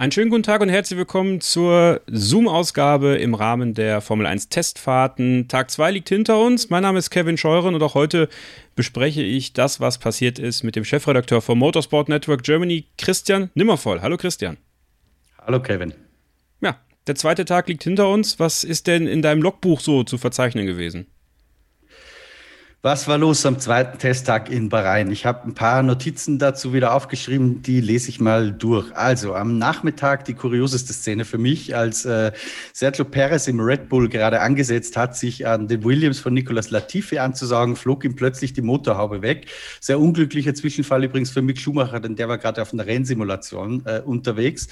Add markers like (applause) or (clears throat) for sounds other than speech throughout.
Einen schönen guten Tag und herzlich willkommen zur Zoom-Ausgabe im Rahmen der Formel 1 Testfahrten. Tag 2 liegt hinter uns. Mein Name ist Kevin Scheuren und auch heute bespreche ich das, was passiert ist mit dem Chefredakteur vom Motorsport Network Germany, Christian Nimmervoll. Hallo Christian. Hallo Kevin. Ja, der zweite Tag liegt hinter uns. Was ist denn in deinem Logbuch so zu verzeichnen gewesen? Was war los am zweiten Testtag in Bahrain? Ich habe ein paar Notizen dazu wieder aufgeschrieben, die lese ich mal durch. Also am Nachmittag die kurioseste Szene für mich, als äh, Sergio Perez im Red Bull gerade angesetzt hat, sich an den Williams von Nicolas Latifi anzusagen, flog ihm plötzlich die Motorhaube weg. Sehr unglücklicher Zwischenfall übrigens für Mick Schumacher, denn der war gerade auf einer Rennsimulation äh, unterwegs.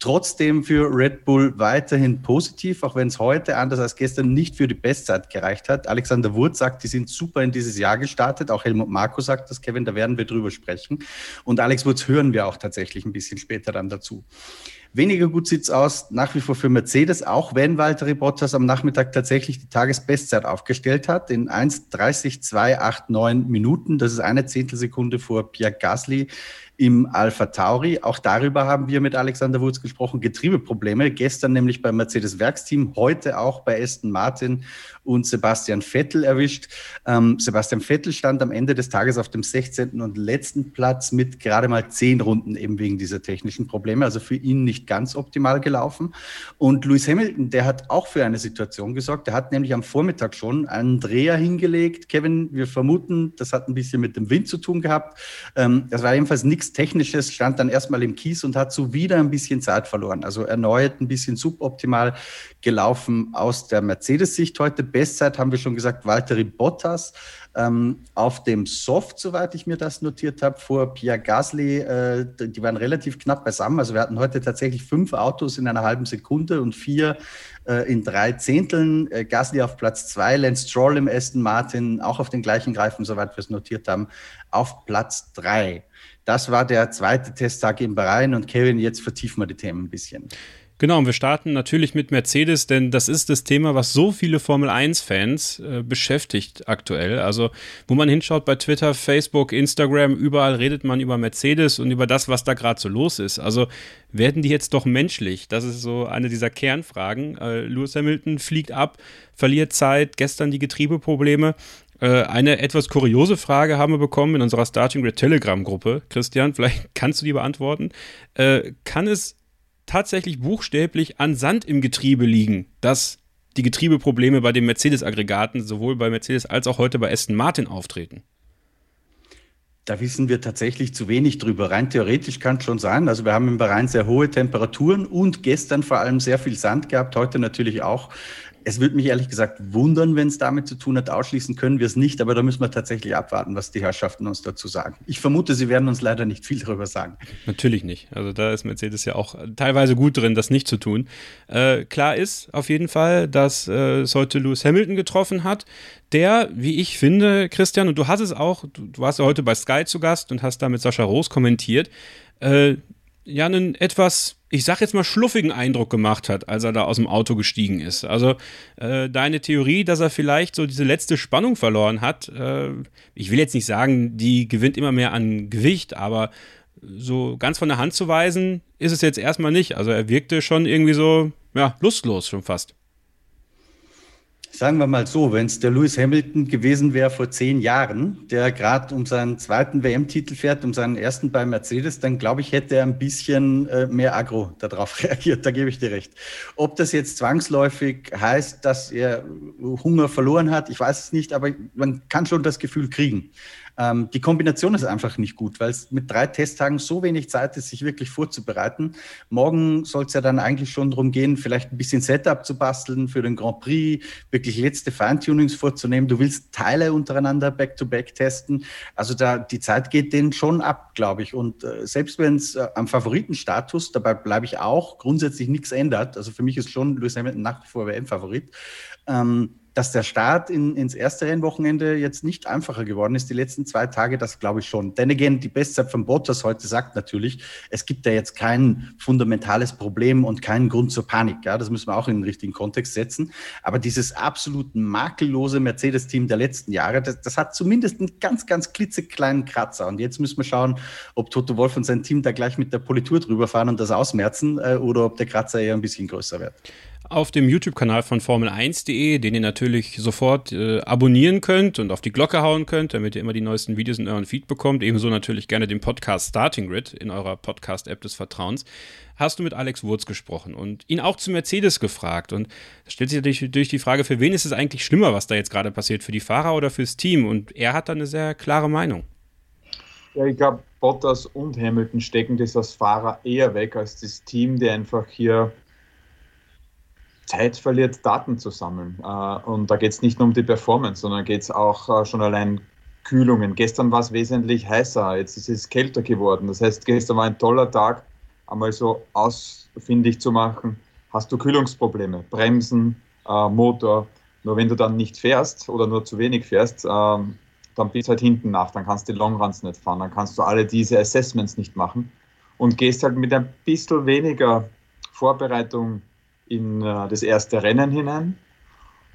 Trotzdem für Red Bull weiterhin positiv, auch wenn es heute anders als gestern nicht für die Bestzeit gereicht hat. Alexander Wurz sagt, die sind super in dieses Jahr gestartet. Auch Helmut Marko sagt das, Kevin, da werden wir drüber sprechen. Und Alex Wurz hören wir auch tatsächlich ein bisschen später dann dazu. Weniger gut sieht's aus nach wie vor für Mercedes, auch wenn Walter Bottas am Nachmittag tatsächlich die Tagesbestzeit aufgestellt hat in 1,30,289 Minuten. Das ist eine Zehntelsekunde vor Pierre Gasly im Alpha Tauri. Auch darüber haben wir mit Alexander Wurz gesprochen. Getriebeprobleme. Gestern nämlich beim Mercedes Werksteam, heute auch bei Aston Martin und Sebastian Vettel erwischt. Ähm, Sebastian Vettel stand am Ende des Tages auf dem 16. und letzten Platz mit gerade mal zehn Runden eben wegen dieser technischen Probleme. Also für ihn nicht ganz optimal gelaufen. Und Lewis Hamilton, der hat auch für eine Situation gesorgt. Der hat nämlich am Vormittag schon einen Dreher hingelegt. Kevin, wir vermuten, das hat ein bisschen mit dem Wind zu tun gehabt. Ähm, das war jedenfalls nichts Technisches, stand dann erstmal im Kies und hat so wieder ein bisschen Zeit verloren. Also erneut ein bisschen suboptimal gelaufen aus der Mercedes-Sicht heute. Bestzeit haben wir schon gesagt, Valtteri Bottas ähm, auf dem Soft, soweit ich mir das notiert habe, vor Pierre Gasly. Äh, die waren relativ knapp beisammen. Also wir hatten heute tatsächlich fünf Autos in einer halben Sekunde und vier äh, in drei Zehnteln. Äh, Gasly auf Platz zwei, Lance Stroll im Aston Martin auch auf den gleichen Greifen, soweit wir es notiert haben, auf Platz drei. Das war der zweite Testtag in Bahrain und Kevin, jetzt vertiefen wir die Themen ein bisschen. Genau, und wir starten natürlich mit Mercedes, denn das ist das Thema, was so viele Formel 1-Fans äh, beschäftigt aktuell. Also, wo man hinschaut bei Twitter, Facebook, Instagram, überall redet man über Mercedes und über das, was da gerade so los ist. Also, werden die jetzt doch menschlich? Das ist so eine dieser Kernfragen. Äh, Lewis Hamilton fliegt ab, verliert Zeit, gestern die Getriebeprobleme. Äh, eine etwas kuriose Frage haben wir bekommen in unserer Starting Grid Telegram-Gruppe. Christian, (laughs) vielleicht kannst du die beantworten. Äh, kann es tatsächlich buchstäblich an Sand im Getriebe liegen, dass die Getriebeprobleme bei den Mercedes-Aggregaten sowohl bei Mercedes als auch heute bei Aston Martin auftreten? Da wissen wir tatsächlich zu wenig drüber. Rein theoretisch kann es schon sein. Also wir haben im Bahrain sehr hohe Temperaturen und gestern vor allem sehr viel Sand gehabt, heute natürlich auch. Es würde mich ehrlich gesagt wundern, wenn es damit zu tun hat. Ausschließen können wir es nicht, aber da müssen wir tatsächlich abwarten, was die Herrschaften uns dazu sagen. Ich vermute, sie werden uns leider nicht viel darüber sagen. Natürlich nicht. Also da ist Mercedes ja auch teilweise gut drin, das nicht zu tun. Äh, klar ist auf jeden Fall, dass äh, es heute Lewis Hamilton getroffen hat, der, wie ich finde, Christian, und du hast es auch, du, du warst ja heute bei Sky zu Gast und hast da mit Sascha Roos kommentiert, äh, ja einen etwas, ich sag jetzt mal, schluffigen Eindruck gemacht hat, als er da aus dem Auto gestiegen ist. Also äh, deine Theorie, dass er vielleicht so diese letzte Spannung verloren hat, äh, ich will jetzt nicht sagen, die gewinnt immer mehr an Gewicht, aber so ganz von der Hand zu weisen, ist es jetzt erstmal nicht. Also er wirkte schon irgendwie so, ja, lustlos schon fast. Sagen wir mal so, wenn es der Lewis Hamilton gewesen wäre vor zehn Jahren, der gerade um seinen zweiten WM-Titel fährt, um seinen ersten bei Mercedes, dann glaube ich, hätte er ein bisschen äh, mehr Agro darauf (laughs) reagiert. Da gebe ich dir recht. Ob das jetzt zwangsläufig heißt, dass er Hunger verloren hat, ich weiß es nicht, aber man kann schon das Gefühl kriegen. Ähm, die Kombination ist einfach nicht gut, weil es mit drei Testtagen so wenig Zeit ist, sich wirklich vorzubereiten. Morgen soll es ja dann eigentlich schon darum gehen, vielleicht ein bisschen Setup zu basteln für den Grand Prix, wirklich letzte Feintunings vorzunehmen. Du willst Teile untereinander back-to-back -back testen. Also da die Zeit geht denen schon ab, glaube ich. Und äh, selbst wenn es äh, am Favoritenstatus, dabei bleibe ich auch, grundsätzlich nichts ändert. Also für mich ist schon Lewis Hamilton nach wie vor WM-Favorit. Ähm, dass der Start in, ins erste Rennwochenende jetzt nicht einfacher geworden ist, die letzten zwei Tage, das glaube ich schon. Denn again, die Bestzeit von Bottas heute sagt natürlich, es gibt ja jetzt kein fundamentales Problem und keinen Grund zur Panik. Ja, das müssen wir auch in den richtigen Kontext setzen. Aber dieses absolut makellose Mercedes-Team der letzten Jahre, das, das hat zumindest einen ganz, ganz klitzekleinen Kratzer. Und jetzt müssen wir schauen, ob Toto Wolf und sein Team da gleich mit der Politur drüber fahren und das ausmerzen äh, oder ob der Kratzer eher ein bisschen größer wird auf dem YouTube-Kanal von Formel1.de, den ihr natürlich sofort äh, abonnieren könnt und auf die Glocke hauen könnt, damit ihr immer die neuesten Videos in euren Feed bekommt. Ebenso natürlich gerne den Podcast Starting Grid in eurer Podcast-App des Vertrauens. Hast du mit Alex Wurz gesprochen und ihn auch zu Mercedes gefragt. Und da stellt sich natürlich die Frage, für wen ist es eigentlich schlimmer, was da jetzt gerade passiert, für die Fahrer oder fürs Team? Und er hat da eine sehr klare Meinung. Ja, ich glaube, Bottas und Hamilton stecken das als Fahrer eher weg als das Team, der einfach hier Zeit verliert, Daten zu sammeln. Äh, und da geht es nicht nur um die Performance, sondern geht es auch äh, schon allein Kühlungen. Gestern war es wesentlich heißer, jetzt ist es kälter geworden. Das heißt, gestern war ein toller Tag, einmal so ausfindig zu machen. Hast du Kühlungsprobleme, Bremsen, äh, Motor. Nur wenn du dann nicht fährst oder nur zu wenig fährst, ähm, dann bist du halt hinten nach, dann kannst du die Longruns nicht fahren, dann kannst du alle diese Assessments nicht machen und gehst halt mit ein bisschen weniger Vorbereitung in äh, das erste Rennen hinein.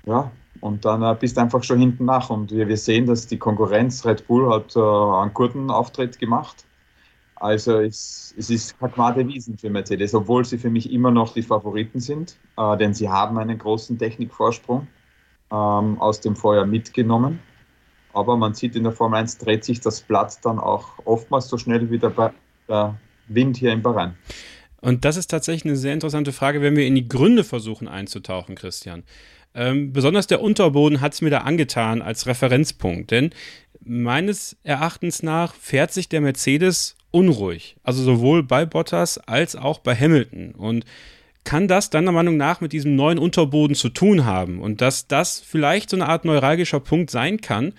Ja, und dann äh, bist du einfach schon hinten nach. Und wir, wir sehen, dass die Konkurrenz Red Bull hat äh, einen guten Auftritt gemacht. Also es, es ist Kakmade Wiesen für Mercedes, obwohl sie für mich immer noch die Favoriten sind, äh, denn sie haben einen großen Technikvorsprung ähm, aus dem Vorjahr mitgenommen. Aber man sieht in der Formel 1 dreht sich das Blatt dann auch oftmals so schnell wie der, der Wind hier im Bahrain. Und das ist tatsächlich eine sehr interessante Frage, wenn wir in die Gründe versuchen einzutauchen, Christian. Ähm, besonders der Unterboden hat es mir da angetan als Referenzpunkt, denn meines Erachtens nach fährt sich der Mercedes unruhig. Also sowohl bei Bottas als auch bei Hamilton. Und kann das deiner Meinung nach mit diesem neuen Unterboden zu tun haben? Und dass das vielleicht so eine Art neuralgischer Punkt sein kann,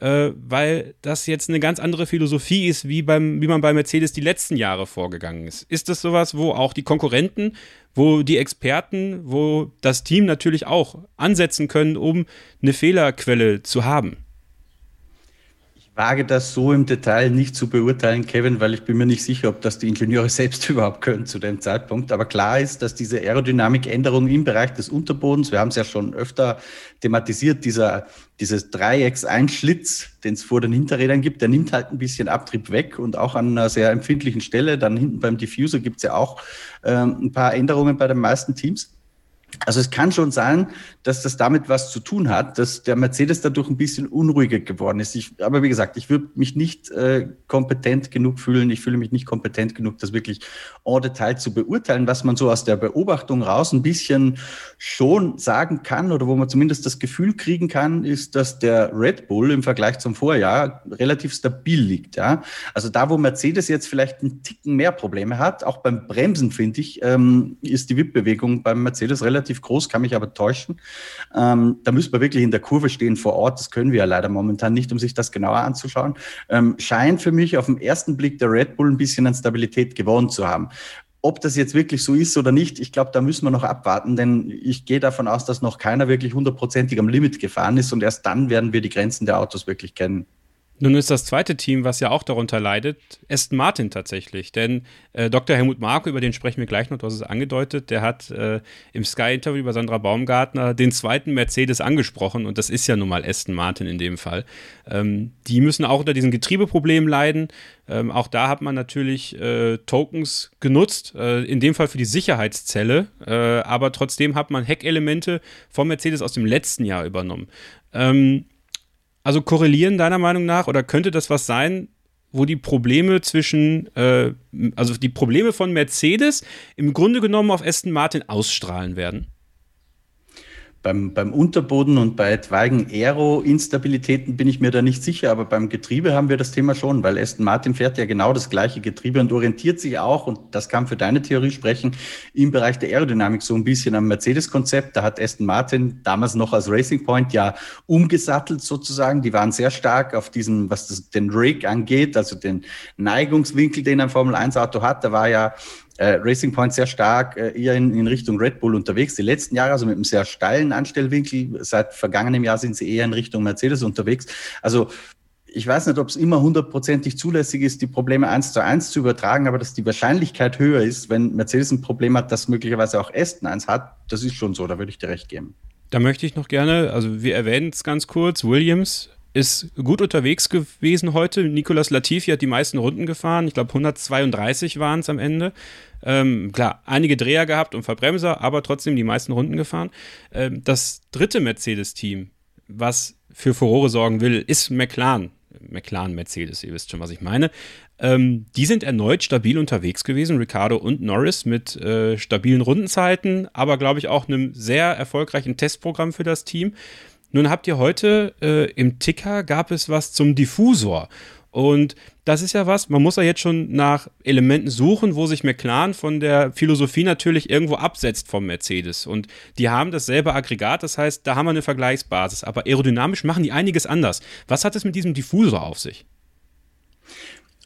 äh, weil das jetzt eine ganz andere Philosophie ist, wie, beim, wie man bei Mercedes die letzten Jahre vorgegangen ist. Ist das sowas, wo auch die Konkurrenten, wo die Experten, wo das Team natürlich auch ansetzen können, um eine Fehlerquelle zu haben? Wage das so im Detail nicht zu beurteilen, Kevin, weil ich bin mir nicht sicher, ob das die Ingenieure (laughs) selbst überhaupt können zu dem Zeitpunkt. Aber klar ist, dass diese Aerodynamikänderung im Bereich des Unterbodens, wir haben es ja schon öfter thematisiert, dieser, dieses Dreiecks-Einschlitz, den es vor den Hinterrädern gibt, der nimmt halt ein bisschen Abtrieb weg und auch an einer sehr empfindlichen Stelle. Dann hinten beim Diffuser gibt es ja auch ähm, ein paar Änderungen bei den meisten Teams. Also es kann schon sein, dass das damit was zu tun hat, dass der Mercedes dadurch ein bisschen unruhiger geworden ist. Ich, aber wie gesagt, ich würde mich nicht äh, kompetent genug fühlen. Ich fühle mich nicht kompetent genug, das wirklich en Detail zu beurteilen. Was man so aus der Beobachtung raus ein bisschen schon sagen kann oder wo man zumindest das Gefühl kriegen kann, ist, dass der Red Bull im Vergleich zum Vorjahr relativ stabil liegt. Ja? Also da, wo Mercedes jetzt vielleicht einen Ticken mehr Probleme hat, auch beim Bremsen finde ich, ähm, ist die WIP-Bewegung beim Mercedes relativ relativ groß, kann mich aber täuschen. Ähm, da müssen wir wirklich in der Kurve stehen vor Ort. Das können wir ja leider momentan nicht, um sich das genauer anzuschauen. Ähm, scheint für mich auf den ersten Blick der Red Bull ein bisschen an Stabilität gewonnen zu haben. Ob das jetzt wirklich so ist oder nicht, ich glaube, da müssen wir noch abwarten, denn ich gehe davon aus, dass noch keiner wirklich hundertprozentig am Limit gefahren ist und erst dann werden wir die Grenzen der Autos wirklich kennen. Nun ist das zweite Team, was ja auch darunter leidet, Aston Martin tatsächlich. Denn äh, Dr. Helmut Marko, über den sprechen wir gleich noch, du hast es angedeutet, der hat äh, im Sky-Interview über Sandra Baumgartner den zweiten Mercedes angesprochen und das ist ja nun mal Aston Martin in dem Fall. Ähm, die müssen auch unter diesen Getriebeproblemen leiden. Ähm, auch da hat man natürlich äh, Tokens genutzt, äh, in dem Fall für die Sicherheitszelle, äh, aber trotzdem hat man Heckelemente vom Mercedes aus dem letzten Jahr übernommen. Ähm, also korrelieren deiner Meinung nach oder könnte das was sein, wo die Probleme zwischen, äh, also die Probleme von Mercedes im Grunde genommen auf Aston Martin ausstrahlen werden? Beim, beim Unterboden und bei etwaigen Aero-Instabilitäten bin ich mir da nicht sicher, aber beim Getriebe haben wir das Thema schon, weil Aston Martin fährt ja genau das gleiche Getriebe und orientiert sich auch, und das kann für deine Theorie sprechen, im Bereich der Aerodynamik so ein bisschen am Mercedes-Konzept. Da hat Aston Martin damals noch als Racing Point ja umgesattelt sozusagen. Die waren sehr stark auf diesem, was das, den Rig angeht, also den Neigungswinkel, den ein Formel-1-Auto hat. Da war ja äh, Racing Point sehr stark äh, eher in, in, Richtung Red Bull unterwegs. Die letzten Jahre, also mit einem sehr steilen Anstellwinkel, seit vergangenem Jahr sind sie eher in Richtung Mercedes unterwegs. Also ich weiß nicht, ob es immer hundertprozentig zulässig ist, die Probleme eins zu eins zu übertragen, aber dass die Wahrscheinlichkeit höher ist, wenn Mercedes ein Problem hat, dass möglicherweise auch Aston eins hat, das ist schon so, da würde ich dir recht geben. Da möchte ich noch gerne, also wir erwähnen es ganz kurz, Williams ist gut unterwegs gewesen heute. Nicolas Latifi hat die meisten Runden gefahren. Ich glaube, 132 waren es am Ende. Ähm, klar, einige Dreher gehabt und Verbremser, aber trotzdem die meisten Runden gefahren. Ähm, das dritte Mercedes-Team, was für Furore sorgen will, ist McLaren. McLaren Mercedes, ihr wisst schon, was ich meine. Ähm, die sind erneut stabil unterwegs gewesen, Ricardo und Norris mit äh, stabilen Rundenzeiten, aber glaube ich auch einem sehr erfolgreichen Testprogramm für das Team. Nun habt ihr heute äh, im Ticker gab es was zum Diffusor. Und das ist ja was, man muss ja jetzt schon nach Elementen suchen, wo sich McLaren von der Philosophie natürlich irgendwo absetzt vom Mercedes. Und die haben dasselbe Aggregat, das heißt, da haben wir eine Vergleichsbasis. Aber aerodynamisch machen die einiges anders. Was hat es mit diesem Diffusor auf sich?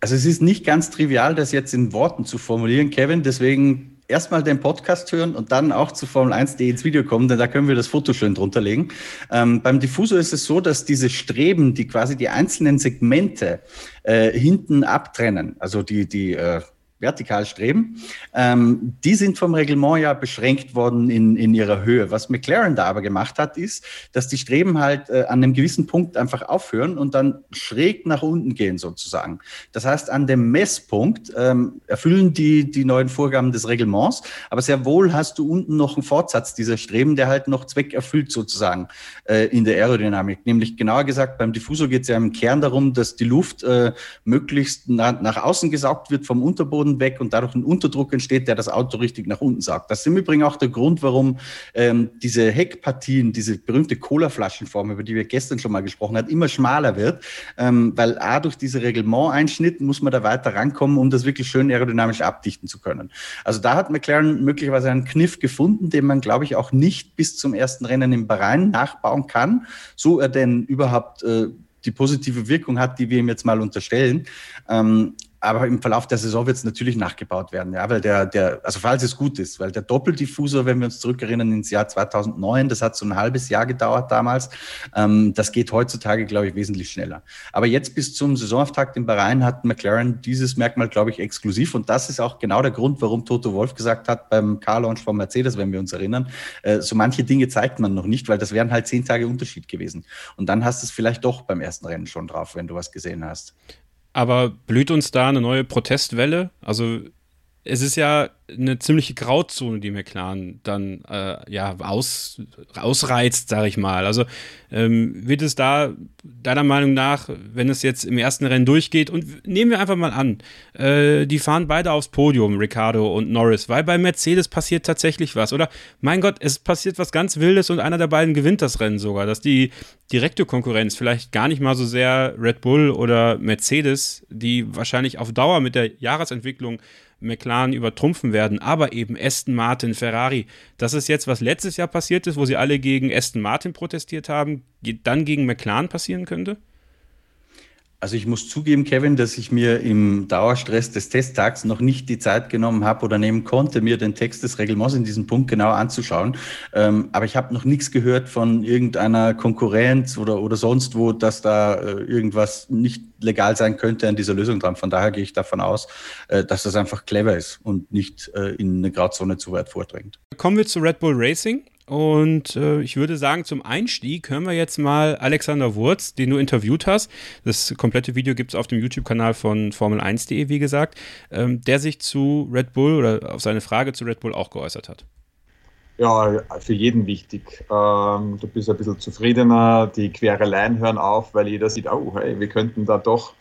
Also es ist nicht ganz trivial, das jetzt in Worten zu formulieren, Kevin. Deswegen erstmal den Podcast hören und dann auch zu Formel 1.de ins Video kommen, denn da können wir das Foto schön drunter legen. Ähm, beim Diffusor ist es so, dass diese Streben, die quasi die einzelnen Segmente äh, hinten abtrennen, also die, die äh, vertikal streben. Ähm, die sind vom Reglement ja beschränkt worden in, in ihrer Höhe. Was McLaren da aber gemacht hat, ist, dass die Streben halt äh, an einem gewissen Punkt einfach aufhören und dann schräg nach unten gehen sozusagen. Das heißt, an dem Messpunkt ähm, erfüllen die die neuen Vorgaben des Reglements, aber sehr wohl hast du unten noch einen Fortsatz dieser Streben, der halt noch Zweck erfüllt sozusagen äh, in der Aerodynamik. Nämlich genauer gesagt, beim Diffusor geht es ja im Kern darum, dass die Luft äh, möglichst na, nach außen gesaugt wird vom Unterboden Boden weg und dadurch ein Unterdruck entsteht, der das Auto richtig nach unten saugt. Das ist im Übrigen auch der Grund, warum ähm, diese Heckpartien, diese berühmte Cola-Flaschenform, über die wir gestern schon mal gesprochen haben, immer schmaler wird, ähm, weil A, durch diese Reglement-Einschnitt muss man da weiter rankommen, um das wirklich schön aerodynamisch abdichten zu können. Also da hat McLaren möglicherweise einen Kniff gefunden, den man, glaube ich, auch nicht bis zum ersten Rennen in Bahrain nachbauen kann, so er denn überhaupt äh, die positive Wirkung hat, die wir ihm jetzt mal unterstellen. Ähm, aber im Verlauf der Saison wird es natürlich nachgebaut werden, ja, weil der, der, also falls es gut ist, weil der Doppeldiffusor, wenn wir uns zurückerinnern ins Jahr 2009, das hat so ein halbes Jahr gedauert damals, ähm, das geht heutzutage, glaube ich, wesentlich schneller. Aber jetzt bis zum Saisonauftakt in Bahrain hat McLaren dieses Merkmal, glaube ich, exklusiv und das ist auch genau der Grund, warum Toto Wolf gesagt hat beim Car-Launch von Mercedes, wenn wir uns erinnern, äh, so manche Dinge zeigt man noch nicht, weil das wären halt zehn Tage Unterschied gewesen. Und dann hast du es vielleicht doch beim ersten Rennen schon drauf, wenn du was gesehen hast. Aber blüht uns da eine neue Protestwelle? Also es ist ja eine ziemliche Grauzone, die McLaren dann äh, ja aus, ausreizt, sage ich mal. Also ähm, wird es da deiner Meinung nach, wenn es jetzt im ersten Rennen durchgeht und nehmen wir einfach mal an, äh, die fahren beide aufs Podium, Ricardo und Norris, weil bei Mercedes passiert tatsächlich was. Oder mein Gott, es passiert was ganz Wildes und einer der beiden gewinnt das Rennen sogar, dass die direkte Konkurrenz vielleicht gar nicht mal so sehr Red Bull oder Mercedes, die wahrscheinlich auf Dauer mit der Jahresentwicklung McLaren übertrumpfen werden, aber eben Aston Martin, Ferrari. Das ist jetzt, was letztes Jahr passiert ist, wo sie alle gegen Aston Martin protestiert haben, dann gegen McLaren passieren könnte? Also ich muss zugeben, Kevin, dass ich mir im Dauerstress des Testtags noch nicht die Zeit genommen habe oder nehmen konnte, mir den Text des Reglements in diesem Punkt genau anzuschauen. Ähm, aber ich habe noch nichts gehört von irgendeiner Konkurrenz oder, oder sonst wo, dass da äh, irgendwas nicht legal sein könnte an dieser Lösung dran. Von daher gehe ich davon aus, äh, dass das einfach clever ist und nicht äh, in eine Grauzone zu weit vordringt. Kommen wir zu Red Bull Racing. Und äh, ich würde sagen, zum Einstieg hören wir jetzt mal Alexander Wurz, den du interviewt hast. Das komplette Video gibt es auf dem YouTube-Kanal von Formel1.de, wie gesagt, ähm, der sich zu Red Bull oder auf seine Frage zu Red Bull auch geäußert hat. Ja, für jeden wichtig. Ähm, du bist ein bisschen zufriedener, die Quereleien hören auf, weil jeder sieht, oh, hey, wir könnten da doch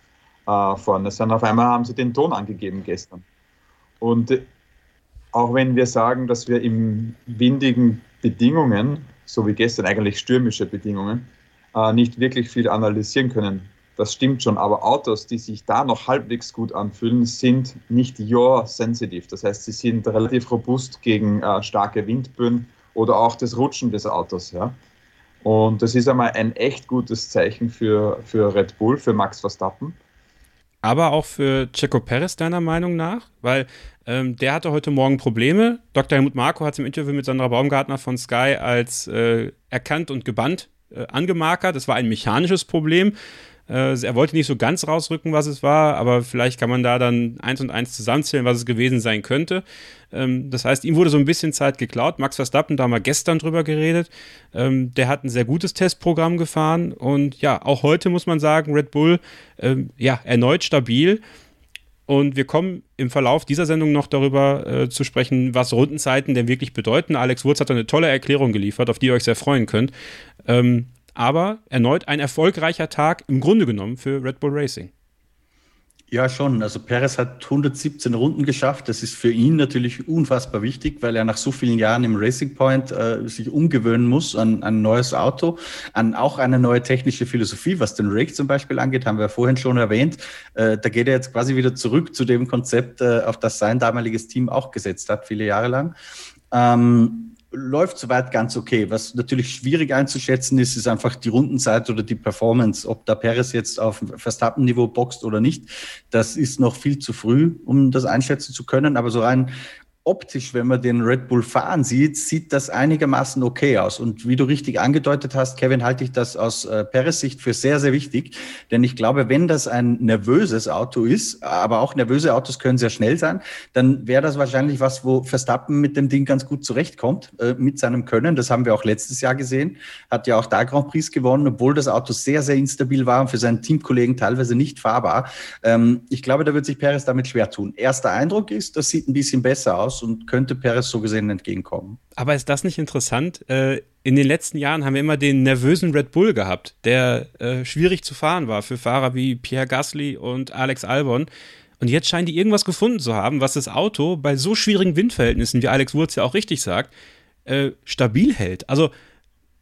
äh, vorne sein. Auf einmal haben sie den Ton angegeben gestern. Und auch wenn wir sagen, dass wir im windigen Bedingungen, so wie gestern eigentlich stürmische Bedingungen, äh, nicht wirklich viel analysieren können. Das stimmt schon, aber Autos, die sich da noch halbwegs gut anfühlen, sind nicht yaw-sensitive. Das heißt, sie sind relativ robust gegen äh, starke Windböen oder auch das Rutschen des Autos. Ja? Und das ist einmal ein echt gutes Zeichen für, für Red Bull, für Max Verstappen. Aber auch für Checo Perez deiner Meinung nach? Weil ähm, der hatte heute Morgen Probleme. Dr. Helmut Marko hat es im Interview mit Sandra Baumgartner von Sky als äh, erkannt und gebannt äh, angemarkert. Das war ein mechanisches Problem. Äh, er wollte nicht so ganz rausrücken, was es war, aber vielleicht kann man da dann eins und eins zusammenzählen, was es gewesen sein könnte. Ähm, das heißt, ihm wurde so ein bisschen Zeit geklaut. Max Verstappen, da haben wir gestern drüber geredet. Ähm, der hat ein sehr gutes Testprogramm gefahren und ja, auch heute muss man sagen, Red Bull, ähm, ja, erneut stabil. Und wir kommen im Verlauf dieser Sendung noch darüber äh, zu sprechen, was Rundenzeiten denn wirklich bedeuten. Alex Wurz hat eine tolle Erklärung geliefert, auf die ihr euch sehr freuen könnt. Ähm, aber erneut ein erfolgreicher Tag im Grunde genommen für Red Bull Racing. Ja, schon. Also Perez hat 117 Runden geschafft. Das ist für ihn natürlich unfassbar wichtig, weil er nach so vielen Jahren im Racing Point äh, sich umgewöhnen muss an, ein neues Auto, an auch eine neue technische Philosophie, was den Rake zum Beispiel angeht, haben wir vorhin schon erwähnt. Äh, da geht er jetzt quasi wieder zurück zu dem Konzept, äh, auf das sein damaliges Team auch gesetzt hat, viele Jahre lang. Ähm, läuft soweit ganz okay. Was natürlich schwierig einzuschätzen ist, ist einfach die Rundenzeit oder die Performance. Ob da Perez jetzt auf Verstappen-Niveau boxt oder nicht, das ist noch viel zu früh, um das einschätzen zu können. Aber so rein optisch, wenn man den Red Bull fahren sieht, sieht das einigermaßen okay aus. Und wie du richtig angedeutet hast, Kevin, halte ich das aus äh, Perez Sicht für sehr, sehr wichtig. Denn ich glaube, wenn das ein nervöses Auto ist, aber auch nervöse Autos können sehr schnell sein, dann wäre das wahrscheinlich was, wo Verstappen mit dem Ding ganz gut zurechtkommt, äh, mit seinem Können. Das haben wir auch letztes Jahr gesehen. Hat ja auch da Grand Prix gewonnen, obwohl das Auto sehr, sehr instabil war und für seinen Teamkollegen teilweise nicht fahrbar. Ähm, ich glaube, da wird sich Perez damit schwer tun. Erster Eindruck ist, das sieht ein bisschen besser aus aus und könnte Perez so gesehen entgegenkommen. Aber ist das nicht interessant? Äh, in den letzten Jahren haben wir immer den nervösen Red Bull gehabt, der äh, schwierig zu fahren war für Fahrer wie Pierre Gasly und Alex Albon. Und jetzt scheinen die irgendwas gefunden zu haben, was das Auto bei so schwierigen Windverhältnissen, wie Alex Wurz ja auch richtig sagt, äh, stabil hält. Also,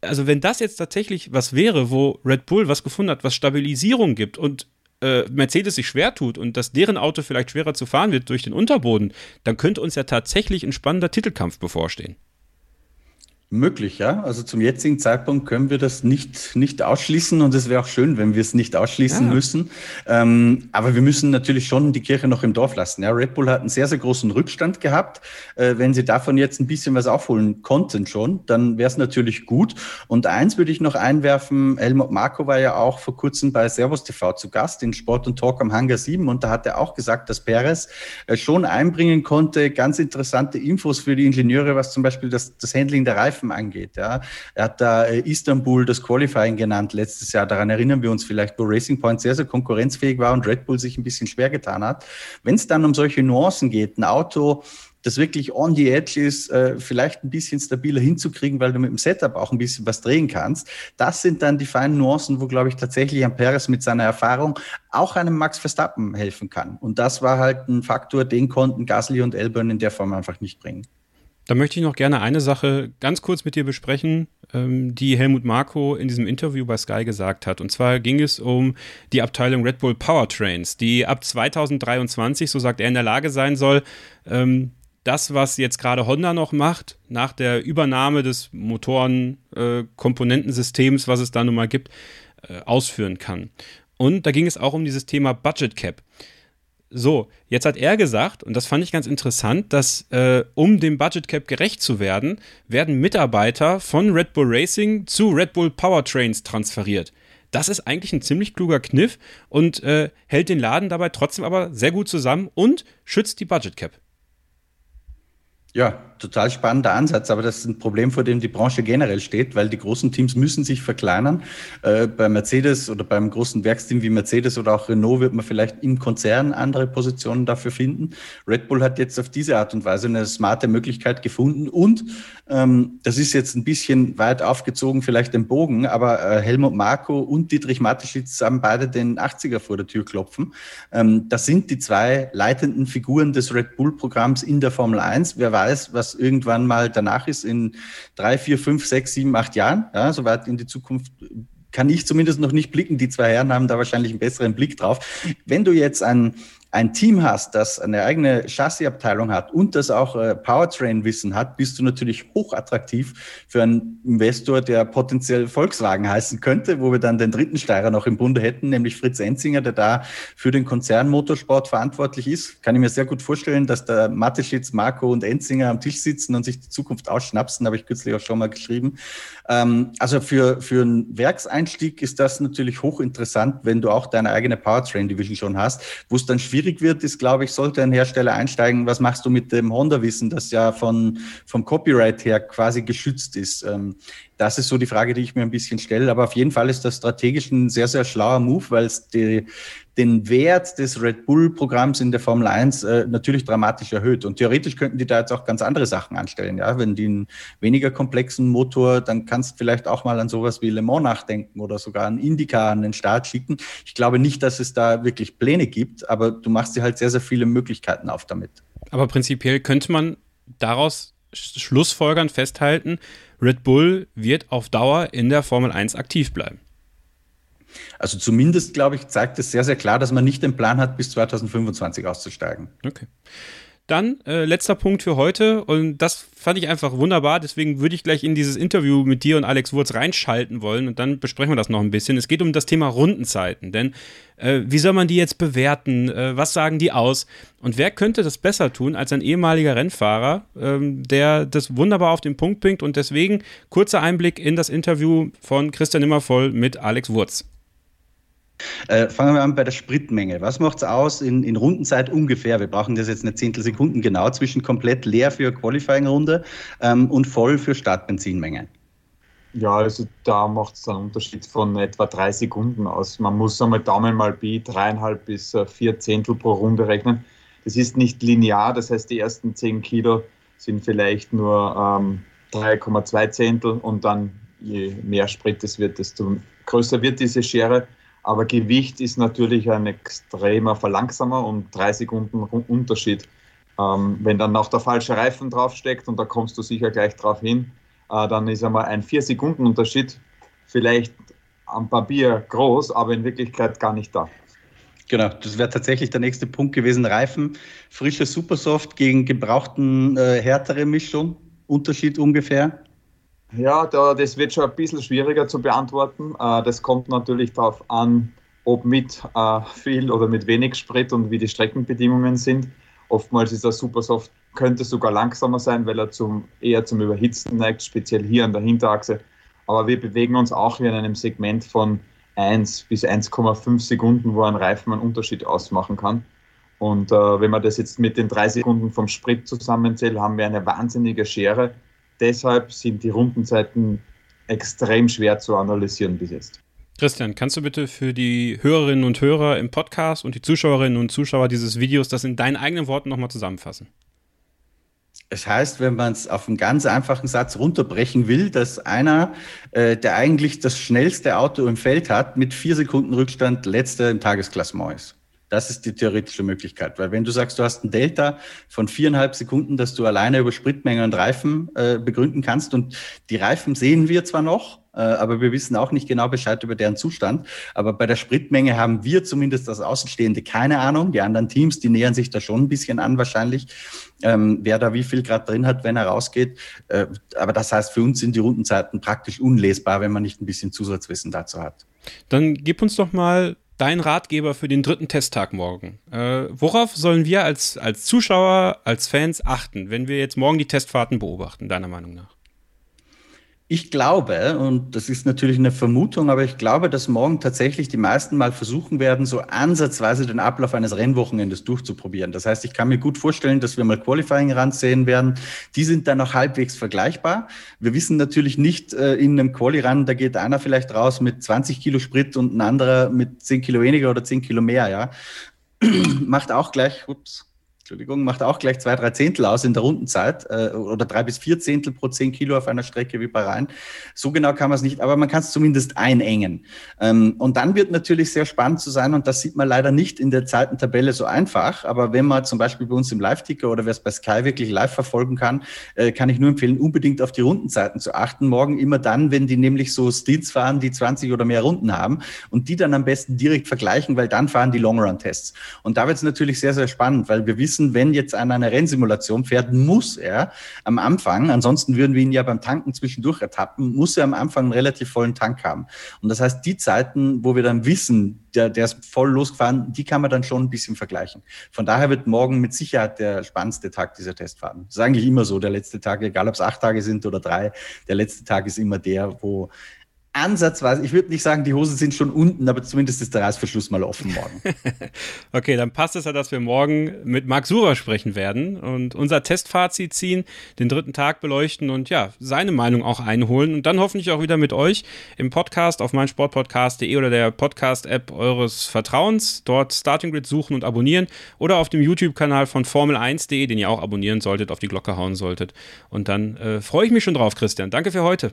also wenn das jetzt tatsächlich was wäre, wo Red Bull was gefunden hat, was Stabilisierung gibt und äh, Mercedes sich schwer tut und dass deren Auto vielleicht schwerer zu fahren wird durch den Unterboden, dann könnte uns ja tatsächlich ein spannender Titelkampf bevorstehen. Möglich, ja. Also zum jetzigen Zeitpunkt können wir das nicht, nicht ausschließen und es wäre auch schön, wenn wir es nicht ausschließen ja. müssen. Ähm, aber wir müssen natürlich schon die Kirche noch im Dorf lassen. Ja, Red Bull hat einen sehr, sehr großen Rückstand gehabt. Äh, wenn sie davon jetzt ein bisschen was aufholen konnten schon, dann wäre es natürlich gut. Und eins würde ich noch einwerfen, Helmut Marko war ja auch vor kurzem bei Servus TV zu Gast in Sport und Talk am Hangar 7 und da hat er auch gesagt, dass Perez äh, schon einbringen konnte, ganz interessante Infos für die Ingenieure, was zum Beispiel das, das Handling der Reifen Reifen angeht. Ja. Er hat da äh, Istanbul das Qualifying genannt letztes Jahr. Daran erinnern wir uns vielleicht, wo Racing Point sehr, sehr konkurrenzfähig war und Red Bull sich ein bisschen schwer getan hat. Wenn es dann um solche Nuancen geht, ein Auto, das wirklich on the edge ist, äh, vielleicht ein bisschen stabiler hinzukriegen, weil du mit dem Setup auch ein bisschen was drehen kannst. Das sind dann die feinen Nuancen, wo, glaube ich, tatsächlich ein Perez mit seiner Erfahrung auch einem Max Verstappen helfen kann. Und das war halt ein Faktor, den konnten Gasly und Elburn in der Form einfach nicht bringen. Da möchte ich noch gerne eine Sache ganz kurz mit dir besprechen, ähm, die Helmut Marko in diesem Interview bei Sky gesagt hat. Und zwar ging es um die Abteilung Red Bull Powertrains, die ab 2023, so sagt er, in der Lage sein soll, ähm, das, was jetzt gerade Honda noch macht, nach der Übernahme des Motoren-Komponentensystems, äh, was es da nun mal gibt, äh, ausführen kann. Und da ging es auch um dieses Thema Budget Cap. So, jetzt hat er gesagt, und das fand ich ganz interessant, dass äh, um dem Budget Cap gerecht zu werden, werden Mitarbeiter von Red Bull Racing zu Red Bull Powertrains transferiert. Das ist eigentlich ein ziemlich kluger Kniff und äh, hält den Laden dabei trotzdem aber sehr gut zusammen und schützt die Budget Cap. Ja, total spannender Ansatz, aber das ist ein Problem, vor dem die Branche generell steht, weil die großen Teams müssen sich verkleinern. Äh, bei Mercedes oder beim großen Werksteam wie Mercedes oder auch Renault wird man vielleicht im Konzern andere Positionen dafür finden. Red Bull hat jetzt auf diese Art und Weise eine smarte Möglichkeit gefunden und ähm, das ist jetzt ein bisschen weit aufgezogen, vielleicht den Bogen, aber äh, Helmut Marko und Dietrich Mateschitz haben beide den 80er vor der Tür klopfen. Ähm, das sind die zwei leitenden Figuren des Red Bull-Programms in der Formel 1. Wer weiß, was irgendwann mal danach ist, in drei, vier, fünf, sechs, sieben, acht Jahren, ja, so weit in die Zukunft kann ich zumindest noch nicht blicken. Die zwei Herren haben da wahrscheinlich einen besseren Blick drauf. Wenn du jetzt ein ein Team hast, das eine eigene Chassisabteilung hat und das auch äh, Powertrain-Wissen hat, bist du natürlich hochattraktiv für einen Investor, der potenziell Volkswagen heißen könnte, wo wir dann den dritten Steirer noch im Bunde hätten, nämlich Fritz Enzinger, der da für den Konzern Motorsport verantwortlich ist. Kann ich mir sehr gut vorstellen, dass der Mateschitz, Marco und Enzinger am Tisch sitzen und sich die Zukunft ausschnapsen, habe ich kürzlich auch schon mal geschrieben. Ähm, also für, für einen Werkseinstieg ist das natürlich hochinteressant, wenn du auch deine eigene Powertrain-Division schon hast. Wo es dann schwierig wird, ist, glaube ich, sollte ein Hersteller einsteigen, was machst du mit dem Honda-Wissen, das ja von, vom Copyright her quasi geschützt ist. Ähm, das ist so die Frage, die ich mir ein bisschen stelle. Aber auf jeden Fall ist das strategisch ein sehr, sehr schlauer Move, weil es die, den Wert des Red Bull-Programms in der Formel 1 äh, natürlich dramatisch erhöht. Und theoretisch könnten die da jetzt auch ganz andere Sachen anstellen. Ja? Wenn die einen weniger komplexen Motor, dann kannst du vielleicht auch mal an sowas wie Le Mans nachdenken oder sogar einen Indica an den Start schicken. Ich glaube nicht, dass es da wirklich Pläne gibt, aber du machst dir halt sehr, sehr viele Möglichkeiten auf damit. Aber prinzipiell könnte man daraus Schlussfolgern festhalten, Red Bull wird auf Dauer in der Formel 1 aktiv bleiben. Also zumindest, glaube ich, zeigt es sehr, sehr klar, dass man nicht den Plan hat, bis 2025 auszusteigen. Okay. Dann äh, letzter Punkt für heute und das fand ich einfach wunderbar. Deswegen würde ich gleich in dieses Interview mit dir und Alex Wurz reinschalten wollen und dann besprechen wir das noch ein bisschen. Es geht um das Thema Rundenzeiten, denn äh, wie soll man die jetzt bewerten? Äh, was sagen die aus? Und wer könnte das besser tun als ein ehemaliger Rennfahrer, ähm, der das wunderbar auf den Punkt bringt? Und deswegen kurzer Einblick in das Interview von Christian Immervoll mit Alex Wurz. Äh, fangen wir an bei der Spritmenge. Was macht es aus in, in Rundenzeit ungefähr? Wir brauchen das jetzt eine Zehntelsekunden genau zwischen komplett leer für Qualifying-Runde ähm, und voll für Startbenzinmenge. Ja, also da macht es einen Unterschied von etwa drei Sekunden aus. Man muss einmal Daumen mal Pi dreieinhalb bis äh, vier Zehntel pro Runde rechnen. Das ist nicht linear, das heißt, die ersten zehn Kilo sind vielleicht nur ähm, 3,2 Zehntel und dann je mehr Sprit es wird, desto größer wird diese Schere. Aber Gewicht ist natürlich ein extremer Verlangsamer und drei Sekunden Unterschied. Ähm, wenn dann noch der falsche Reifen draufsteckt und da kommst du sicher gleich drauf hin, äh, dann ist einmal ein vier Sekunden Unterschied vielleicht am Papier groß, aber in Wirklichkeit gar nicht da. Genau, das wäre tatsächlich der nächste Punkt gewesen. Reifen, frische Supersoft gegen gebrauchten äh, härtere Mischung. Unterschied ungefähr? Ja, da, das wird schon ein bisschen schwieriger zu beantworten. Äh, das kommt natürlich darauf an, ob mit äh, viel oder mit wenig Sprit und wie die Streckenbedingungen sind. Oftmals ist der Supersoft, könnte sogar langsamer sein, weil er zum, eher zum Überhitzen neigt, speziell hier an der Hinterachse. Aber wir bewegen uns auch hier in einem Segment von 1 bis 1,5 Sekunden, wo ein Reifen einen Unterschied ausmachen kann. Und äh, wenn man das jetzt mit den drei Sekunden vom Sprit zusammenzählt, haben wir eine wahnsinnige Schere deshalb sind die Rundenzeiten extrem schwer zu analysieren bis jetzt. Christian, kannst du bitte für die Hörerinnen und Hörer im Podcast und die Zuschauerinnen und Zuschauer dieses Videos das in deinen eigenen Worten nochmal zusammenfassen? Es heißt, wenn man es auf einen ganz einfachen Satz runterbrechen will, dass einer, äh, der eigentlich das schnellste Auto im Feld hat, mit vier Sekunden Rückstand letzter im Tagesklassement ist. Das ist die theoretische Möglichkeit. Weil wenn du sagst, du hast ein Delta von viereinhalb Sekunden, dass du alleine über Spritmenge und Reifen äh, begründen kannst und die Reifen sehen wir zwar noch, äh, aber wir wissen auch nicht genau Bescheid über deren Zustand. Aber bei der Spritmenge haben wir zumindest als Außenstehende keine Ahnung. Die anderen Teams, die nähern sich da schon ein bisschen an wahrscheinlich, ähm, wer da wie viel Grad drin hat, wenn er rausgeht. Äh, aber das heißt, für uns sind die Rundenzeiten praktisch unlesbar, wenn man nicht ein bisschen Zusatzwissen dazu hat. Dann gib uns doch mal dein Ratgeber für den dritten Testtag morgen. Äh, worauf sollen wir als, als Zuschauer, als Fans achten, wenn wir jetzt morgen die Testfahrten beobachten, deiner Meinung nach? Ich glaube, und das ist natürlich eine Vermutung, aber ich glaube, dass morgen tatsächlich die meisten mal versuchen werden, so ansatzweise den Ablauf eines Rennwochenendes durchzuprobieren. Das heißt, ich kann mir gut vorstellen, dass wir mal Qualifying ran sehen werden. Die sind dann noch halbwegs vergleichbar. Wir wissen natürlich nicht äh, in einem Quali-Run, da geht einer vielleicht raus mit 20 Kilo Sprit und ein anderer mit 10 Kilo weniger oder 10 Kilo mehr, ja. (clears throat) Macht auch gleich, ups, Entschuldigung, macht auch gleich zwei, drei Zehntel aus in der Rundenzeit äh, oder drei bis vier Zehntel pro zehn Kilo auf einer Strecke wie bei Rhein. So genau kann man es nicht, aber man kann es zumindest einengen. Ähm, und dann wird natürlich sehr spannend zu sein und das sieht man leider nicht in der Zeitentabelle so einfach, aber wenn man zum Beispiel bei uns im Live-Ticker oder wer es bei Sky wirklich live verfolgen kann, äh, kann ich nur empfehlen, unbedingt auf die Rundenzeiten zu achten. Morgen immer dann, wenn die nämlich so Stills fahren, die 20 oder mehr Runden haben und die dann am besten direkt vergleichen, weil dann fahren die Long-Run-Tests. Und da wird es natürlich sehr, sehr spannend, weil wir wissen, wissen, wenn jetzt einer Rennsimulation fährt, muss er am Anfang, ansonsten würden wir ihn ja beim Tanken zwischendurch ertappen, muss er am Anfang einen relativ vollen Tank haben. Und das heißt, die Zeiten, wo wir dann wissen, der, der ist voll losgefahren, die kann man dann schon ein bisschen vergleichen. Von daher wird morgen mit Sicherheit der spannendste Tag dieser Testfahrten. Das ist eigentlich immer so, der letzte Tag, egal ob es acht Tage sind oder drei, der letzte Tag ist immer der, wo ansatzweise, ich würde nicht sagen, die Hosen sind schon unten, aber zumindest ist der Reißverschluss mal offen morgen. (laughs) okay, dann passt es ja, dass wir morgen mit Marc Surer sprechen werden und unser Testfazit ziehen, den dritten Tag beleuchten und ja, seine Meinung auch einholen und dann hoffentlich auch wieder mit euch im Podcast auf meinsportpodcast.de oder der Podcast-App eures Vertrauens, dort Starting Grid suchen und abonnieren oder auf dem YouTube-Kanal von Formel1.de, den ihr auch abonnieren solltet, auf die Glocke hauen solltet. Und dann äh, freue ich mich schon drauf, Christian. Danke für heute.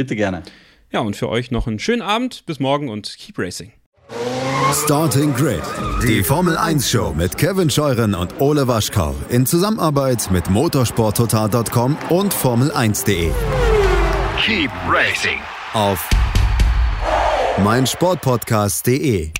Bitte gerne. Ja, und für euch noch einen schönen Abend. Bis morgen und keep racing. Starting Grid, die Formel 1 Show mit Kevin Scheuren und Ole Waschkau in Zusammenarbeit mit motorsporttotal.com und Formel1.de. Keep racing Auf meinsportpodcast.de.